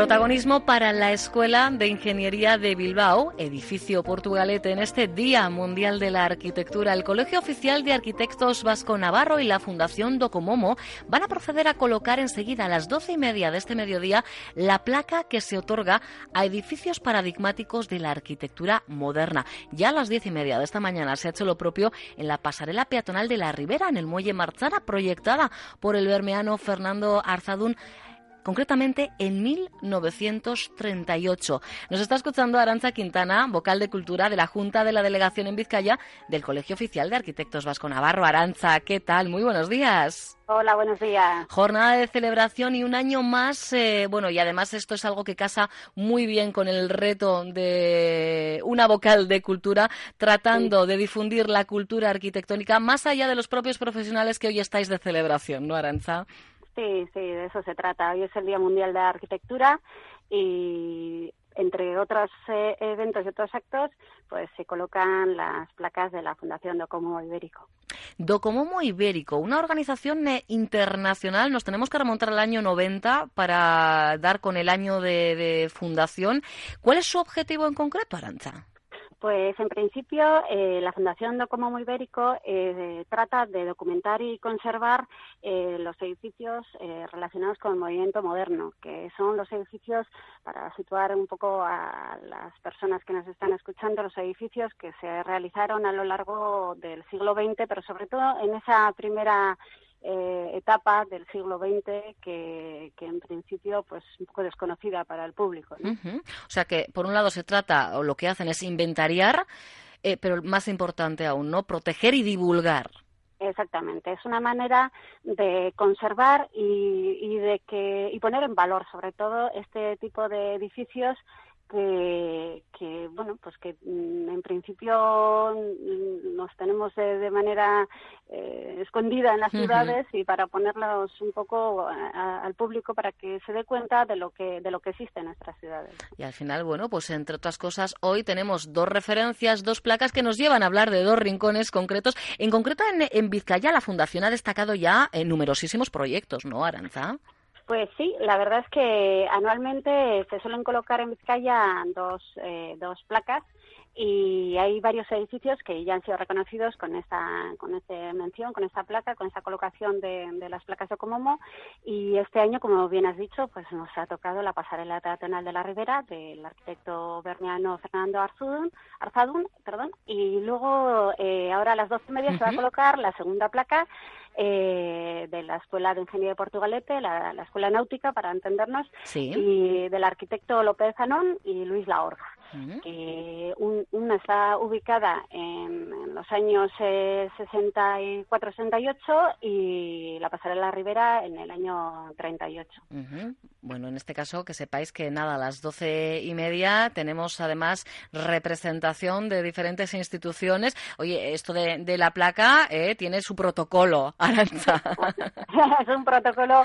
Protagonismo para la Escuela de Ingeniería de Bilbao, edificio Portugalete, en este Día Mundial de la Arquitectura. El Colegio Oficial de Arquitectos Vasco Navarro y la Fundación Docomomo van a proceder a colocar enseguida a las doce y media de este mediodía la placa que se otorga a edificios paradigmáticos de la arquitectura moderna. Ya a las diez y media de esta mañana se ha hecho lo propio en la pasarela peatonal de la Ribera, en el muelle Marchara, proyectada por el bermeano Fernando Arzadún concretamente en 1938. Nos está escuchando Aranza Quintana, vocal de Cultura de la Junta de la Delegación en Vizcaya del Colegio Oficial de Arquitectos Vasco Navarro. Aranza, ¿qué tal? Muy buenos días. Hola, buenos días. Jornada de celebración y un año más, eh, bueno, y además esto es algo que casa muy bien con el reto de una vocal de cultura, tratando de difundir la cultura arquitectónica más allá de los propios profesionales que hoy estáis de celebración, ¿no, Aranza? Sí, sí, de eso se trata. Hoy es el Día Mundial de Arquitectura y entre otros eh, eventos y otros actos, pues se colocan las placas de la Fundación Docomo Ibérico. Docomomo Ibérico, una organización eh, internacional. Nos tenemos que remontar al año 90 para dar con el año de fundación. ¿Cuál es su objetivo en concreto, Aranza? Pues en principio eh, la Fundación Docomomo Ibérico eh, trata de documentar y conservar eh, los edificios relacionados con el movimiento moderno, que son los edificios, para situar un poco a las personas que nos están escuchando, los edificios que se realizaron a lo largo del siglo XX, pero sobre todo en esa primera eh, etapa del siglo XX que, en principio pues un poco desconocida para el público. O sea que por un lado se trata o lo que hacen es inventariar, eh, pero más importante aún, ¿no? Proteger y divulgar. Exactamente, es una manera de conservar y, y de que y poner en valor sobre todo este tipo de edificios que, que, bueno pues que mm, en principio mm, nos tenemos de, manera eh, escondida en las ciudades y para ponerlos un poco al público para que se dé cuenta de lo que de lo que existe en nuestras ciudades. Y al final bueno pues entre otras cosas hoy tenemos dos referencias dos placas que nos llevan a hablar de dos rincones concretos. En concreto en, en Vizcaya la fundación ha destacado ya en numerosísimos proyectos no Aranza pues sí, la verdad es que anualmente se suelen colocar en Vizcaya dos, eh, dos placas y hay varios edificios que ya han sido reconocidos con esta con esta mención, con esta placa, con esta colocación de, las placas de Comomo y este año, como bien has dicho, pues nos ha tocado la pasarela teatonal de la Ribera del arquitecto berniano Fernando Arzadún, Arzadún perdón, y luego eh, ahora a las doce y media se va a colocar la segunda placa eh, de la Escuela de Ingeniería de Portugalete, la, Escuela Náutica, para entendernos, y del arquitecto López Zanón y Luis Laorga que una está ubicada en, los años 64-68 eh, y la pasarela Rivera en el año 38. Bueno, en este caso que sepáis que nada, a las doce y media tenemos además representación de diferentes instituciones. Oye, esto de, la placa eh, tiene su protocolo, Aranza. es un protocolo,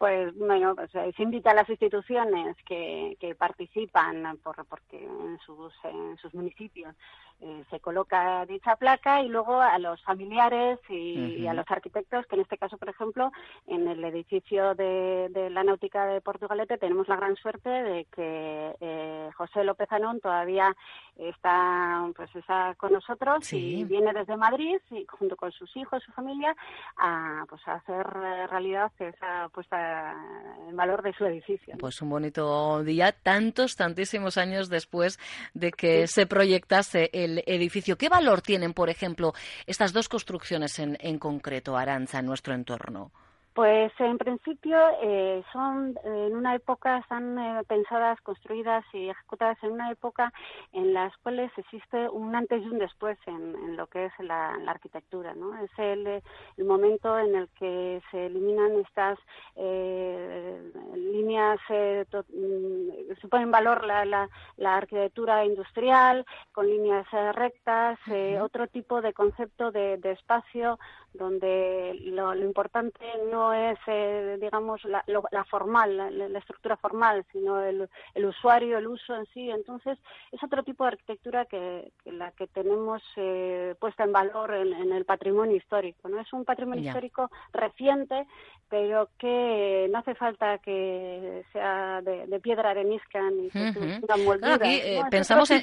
pues bueno, pues, eh, se invita a las instituciones que, que participan por, porque en sus, en sus municipios eh, se coloca dicha placa y luego a los familiares y, a los arquitectos, que en este caso, por ejemplo, en el edificio de, la Náutica de Portugalete tenemos la gran suerte de que eh, José López Anón todavía está, pues, está con nosotros y viene desde Madrid y junto con sus hijos, su familia, a, pues, a hacer realidad esa puesta en valor de su edificio. Pues un bonito día, tantos, tantísimos años después de que se proyectase el edificio. ¿Qué valor tienen, por ejemplo, estas dos construcciones en, en concreto, Aranza, en nuestro entorno? Pues en principio eh, son en una época, están eh, pensadas, construidas y ejecutadas en una época en las cuales existe un antes y un después en, lo que es la, arquitectura. ¿no? Es el, el, momento en el que se eliminan estas eh, líneas, mm, se pone en valor la, la, arquitectura industrial con líneas rectas, otro tipo de concepto de, de espacio donde lo, importante no es, eh, digamos, la, formal, la, estructura formal, sino el, usuario, el uso en sí. Entonces, es otro tipo de arquitectura que, la que tenemos eh, puesta en valor en, el patrimonio histórico. No es un patrimonio histórico reciente, pero que no hace falta que sea de, piedra arenisca ni que moldura. Eh, pensamos en,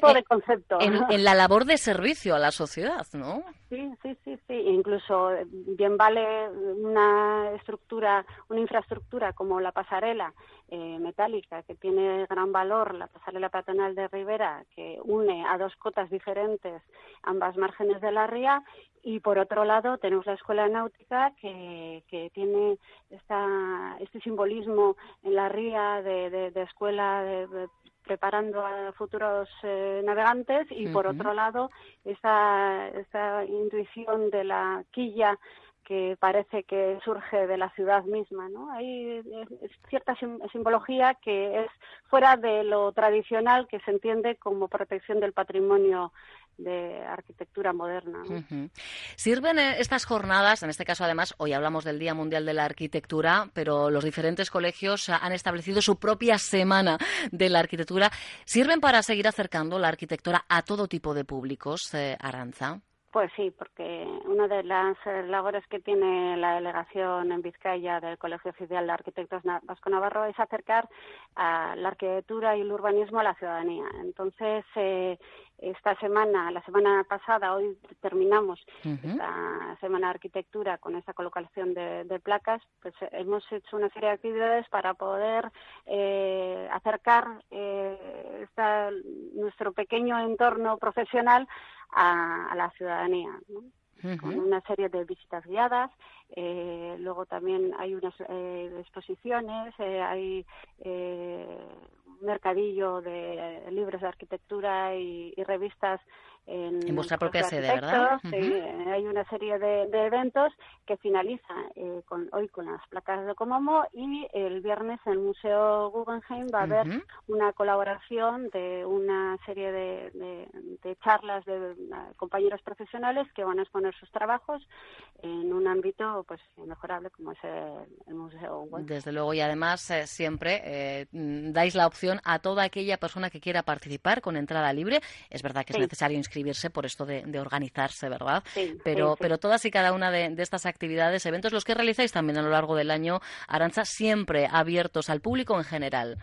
en, la labor de servicio a la sociedad, ¿no? Sí, sí, sí, sí. Incluso bien vale una estructura, una infraestructura como la pasarela eh, metálica, que tiene gran valor, la pasarela peatonal de Rivera, que une a dos cotas diferentes ambas márgenes de la ría, y por otro lado tenemos la escuela náutica que, que tiene esta, este simbolismo en la ría de, de, escuela de, preparando a futuros eh, navegantes y por otro lado esa, esa intuición de la quilla que parece que surge de la ciudad misma, ¿no? Hay cierta simbología que es fuera de lo tradicional que se entiende como protección del patrimonio de arquitectura moderna. ¿Sirven eh, estas jornadas, en este caso además, hoy hablamos del Día Mundial de la Arquitectura, pero los diferentes colegios han establecido su propia semana de la arquitectura, ¿sirven para seguir acercando la arquitectura a todo tipo de públicos, eh, Aranza? Pues sí, porque una de las eh, labores que tiene la delegación en Vizcaya del Colegio Oficial de Arquitectos Vasco Navarro es acercar a la arquitectura y el urbanismo a la ciudadanía. Entonces, eh, esta semana, la semana pasada, hoy terminamos la semana de arquitectura con esa colocación de, placas, pues eh, hemos hecho una serie de actividades para poder eh, acercar eh, nuestro pequeño entorno profesional a, la ciudadanía. con una serie de visitas guiadas. luego también hay unas exposiciones, hay mercadillo de libros de arquitectura y, revistas en, vuestra propia sede, ¿verdad? hay una serie de, eventos que finaliza eh, con, hoy con las placas de Comomo y el viernes en el Museo Guggenheim va a haber una colaboración de una serie de, charlas de compañeros profesionales que van a exponer sus trabajos en un ámbito pues mejorable como es el, Museo Guggenheim. Desde luego y además eh, siempre eh, dais la opción a toda aquella persona que quiera participar con entrada libre. Es verdad que es necesario inscribirse por esto de, organizarse, ¿verdad? pero, pero todas y cada una de, estas actividades, eventos, los que realizáis también a lo largo del año, Aranza, siempre abiertos al público en general.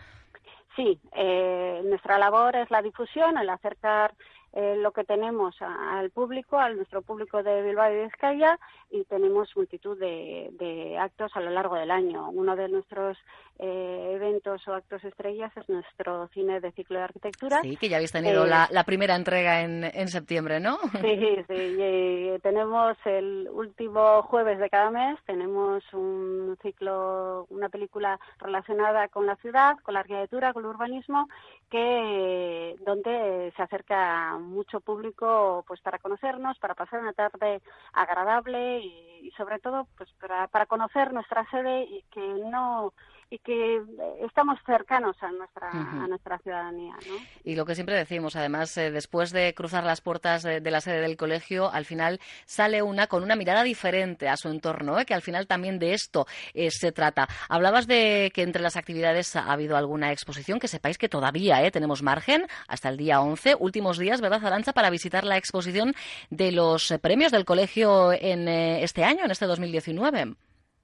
Sí, eh, nuestra labor es la difusión, el acercar eh, lo que tenemos al público, a nuestro público de Bilbao y Vizcaya, y tenemos multitud de, actos a lo largo del año. Uno de nuestros eh, eventos o actos estrellas es nuestro cine de ciclo de arquitectura. Sí, que ya habéis tenido la, primera entrega en, en septiembre, ¿no? Sí, sí. tenemos el último jueves de cada mes, tenemos un ciclo, una película relacionada con la ciudad, con la arquitectura, con el urbanismo, que donde se acerca mucho público pues para conocernos, para pasar una tarde agradable y, sobre todo pues para, para conocer nuestra sede y que no y que estamos cercanos a nuestra, a nuestra ciudadanía. ¿no? Y lo que siempre decimos, además, eh, después de cruzar las puertas de, la sede del colegio, al final sale una con una mirada diferente a su entorno, ¿eh? que al final también de esto eh, se trata. Hablabas de que entre las actividades ha habido alguna exposición, que sepáis que todavía tenemos margen hasta el día 11, últimos días, ¿verdad, Arancha, para visitar la exposición de los premios del colegio en este año, en este 2019?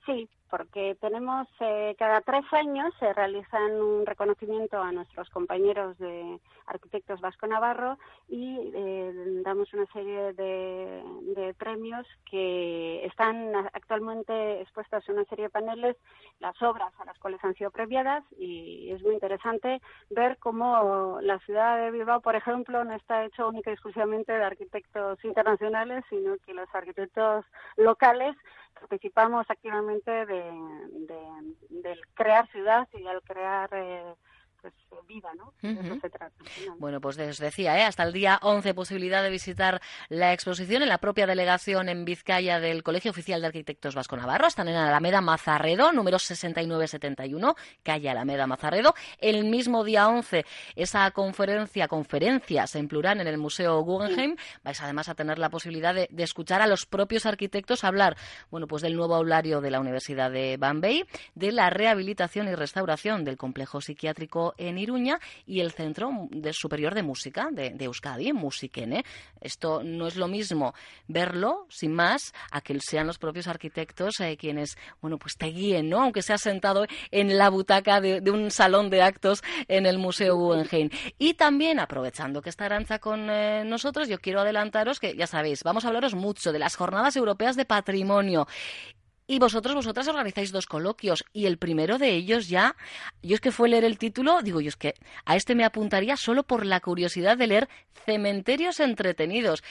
Sí, porque tenemos eh, cada tres años se realizan un reconocimiento a nuestros compañeros de arquitectos Vasco Navarro y eh, damos una serie de, premios que están actualmente expuestas en una serie de paneles las obras a las cuales han sido premiadas y es muy interesante ver cómo la ciudad de Bilbao, por ejemplo, no está hecho única y exclusivamente de arquitectos internacionales, sino que los arquitectos locales participamos activamente de, crear ciudad y al crear eh, pues viva, ¿no? eso se trata. Bueno, pues os decía, ¿eh? hasta el día 11 posibilidad de visitar la exposición en la propia delegación en Vizcaya del Colegio Oficial de Arquitectos Vasco Navarro. Están en Alameda Mazarredo, número 6971, calle Alameda Mazarredo. El mismo día 11, esa conferencia, conferencias en plural en el Museo Guggenheim. Vais además a tener la posibilidad de, de escuchar a los propios arquitectos hablar, bueno, pues del nuevo aulario de la Universidad de Bombay, de la rehabilitación y restauración del complejo psiquiátrico en Iruña y el Centro Superior de Música de, Euskadi, Musikene. Esto no es lo mismo verlo, sin más, a que sean los propios arquitectos eh, quienes, bueno, pues te guíen, ¿no? Aunque sea sentado en la butaca de, un salón de actos en el Museo Guggenheim. Y también, aprovechando que está Aranza con eh, nosotros, yo quiero adelantaros que, ya sabéis, vamos a hablaros mucho de las Jornadas Europeas de Patrimonio. Y vosotros, vosotras organizáis dos coloquios y el primero de ellos ya, yo es que fue leer el título, digo yo es que a este me apuntaría solo por la curiosidad de leer Cementerios entretenidos.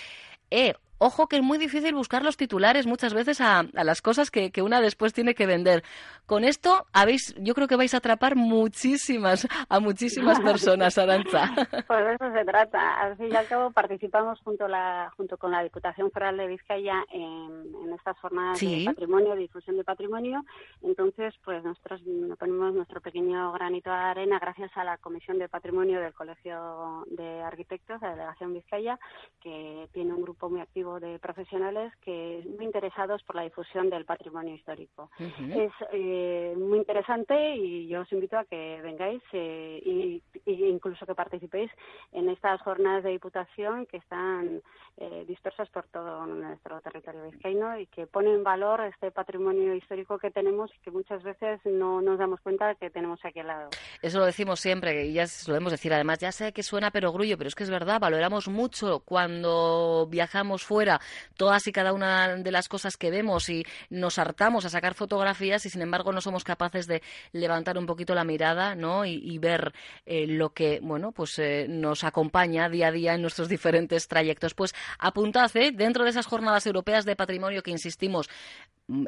Eh, ojo que es muy difícil buscar los titulares muchas veces a, las cosas que, una después tiene que vender. Con esto habéis, yo creo que vais a atrapar muchísimas, a muchísimas personas, Aranza. Pues de eso se trata. Al fin y al cabo participamos junto, la, junto con la Diputación Federal de Vizcaya en, estas jornadas de patrimonio, de difusión de patrimonio. Entonces, pues nosotros ponemos nuestro pequeño granito de arena gracias a la Comisión de Patrimonio del Colegio de Arquitectos, de la Delegación Vizcaya, que tiene un grupo muy activo de profesionales que muy interesados por la difusión del patrimonio histórico. Es eh, muy interesante y yo os invito a que vengáis eh, y, incluso que participéis en estas jornadas de diputación que están eh, dispersas por todo nuestro territorio vizcaíno y que ponen en valor este patrimonio histórico que tenemos y que muchas veces no nos damos cuenta que tenemos aquí al lado. Eso lo decimos siempre y ya lo debemos decir. Además, ya sé que suena pero grullo, pero es que es verdad, valoramos mucho cuando viajamos fuera todas y cada una de las cosas que vemos y nos hartamos a sacar fotografías y sin embargo no somos capaces de levantar un poquito la mirada ¿no? y, ver eh, lo que bueno pues eh, nos acompaña día a día en nuestros diferentes trayectos. Pues apuntad ¿eh? dentro de esas jornadas europeas de patrimonio que insistimos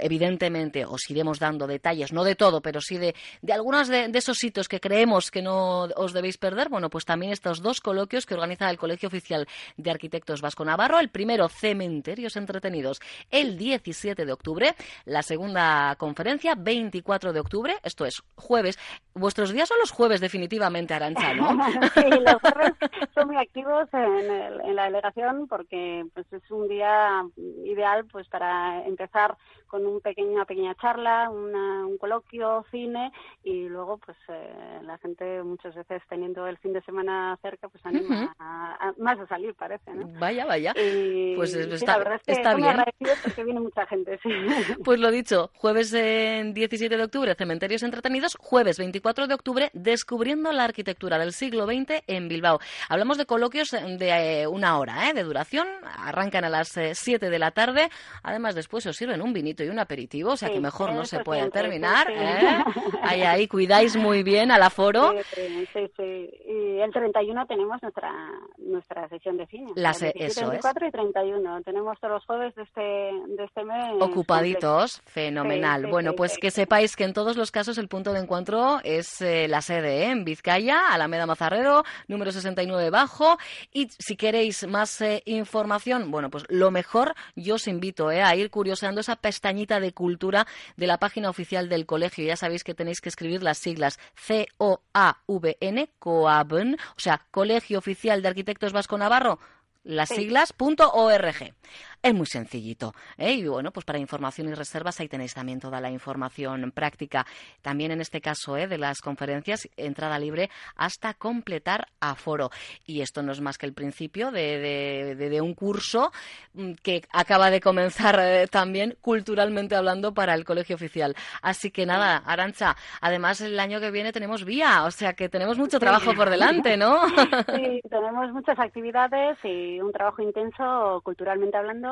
evidentemente os iremos dando detalles, no de todo, pero sí de, de algunos de, esos sitios que creemos que no os debéis perder. Bueno, pues también estos dos coloquios que organiza el Colegio Oficial de Arquitectos Vasco Navarro. El primero, Cementerios Entretenidos, el 17 de octubre. La segunda conferencia, 24 de octubre, esto es jueves. Vuestros días son los jueves, definitivamente, Arancha, ¿no? sí, los jueves son muy activos en, la delegación porque pues, es un día ideal pues para empezar con un pequeño, una pequeña charla, un coloquio, cine y luego pues eh, la gente muchas veces teniendo el fin de semana cerca pues anima a, más a salir parece, ¿no? Vaya, vaya. pues está, la verdad es que está bien. porque viene mucha gente, sí. Pues lo dicho, jueves 17 de octubre Cementerios Entretenidos, jueves 24 de octubre Descubriendo la arquitectura del siglo XX en Bilbao. Hablamos de coloquios de eh, una hora ¿eh? de duración, arrancan a las 7 de la tarde, además después os sirven un vinito y un aperitivo, o sea que mejor no se puede terminar. ¿eh? Ahí, ahí, cuidáis muy bien al aforo. Sí, sí, Y el 31 tenemos nuestra nuestra sesión de cine. Las, eso 24 y 31. Tenemos todos los jueves de este, de este mes. Ocupaditos, fenomenal. bueno, pues que sepáis que en todos los casos el punto de encuentro es eh, la sede ¿eh? en Vizcaya, Alameda Mazarrero, número 69 bajo. Y si queréis más información, bueno, pues lo mejor yo os invito a ir curioseando esa pestaña de cultura de la página oficial del colegio. Ya sabéis que tenéis que escribir las siglas C-O-A-V-N, COAVN, o sea, Colegio Oficial de Arquitectos Vasco Navarro, las siglas .org. Es muy sencillito. ¿eh? Y bueno, pues para información y reservas ahí tenéis también toda la información práctica. También en este caso ¿eh? de las conferencias, entrada libre hasta completar aforo. Y esto no es más que el principio de, de, un curso mm, que acaba de comenzar eh, también culturalmente hablando para el colegio oficial. Así que nada, Arancha, además el año que viene tenemos vía, o sea que tenemos mucho trabajo por delante, ¿no? Sí, tenemos muchas actividades y un trabajo intenso culturalmente hablando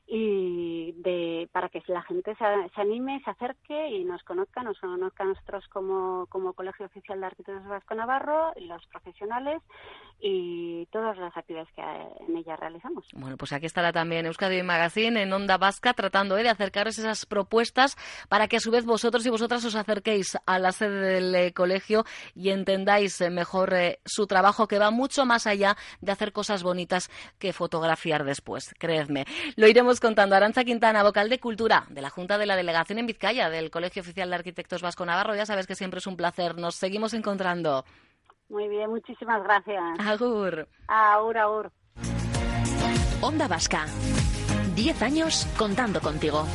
y de, para que la gente se, anime, se acerque y nos conozca, nos conozca a nosotros como, como Colegio Oficial de Arquitectos Vasco Navarro, los profesionales y todas las actividades que en ella realizamos. Bueno, pues aquí estará también Euskadi Magazine en Onda Vasca tratando ¿eh? de acercaros esas propuestas para que a su vez vosotros y vosotras os acerquéis a la sede del eh, colegio y entendáis eh, mejor su trabajo que va mucho más allá de hacer cosas bonitas que fotografiar después, creedme. Lo iremos contando. Aranza Quintana, vocal de Cultura de la Junta de la Delegación en Vizcaya del Colegio Oficial de Arquitectos Vasco Navarro. Ya sabes que siempre es un placer. Nos seguimos encontrando. Muy bien, muchísimas gracias. Agur. Agur, agur. Onda Vasca. Diez años contando contigo.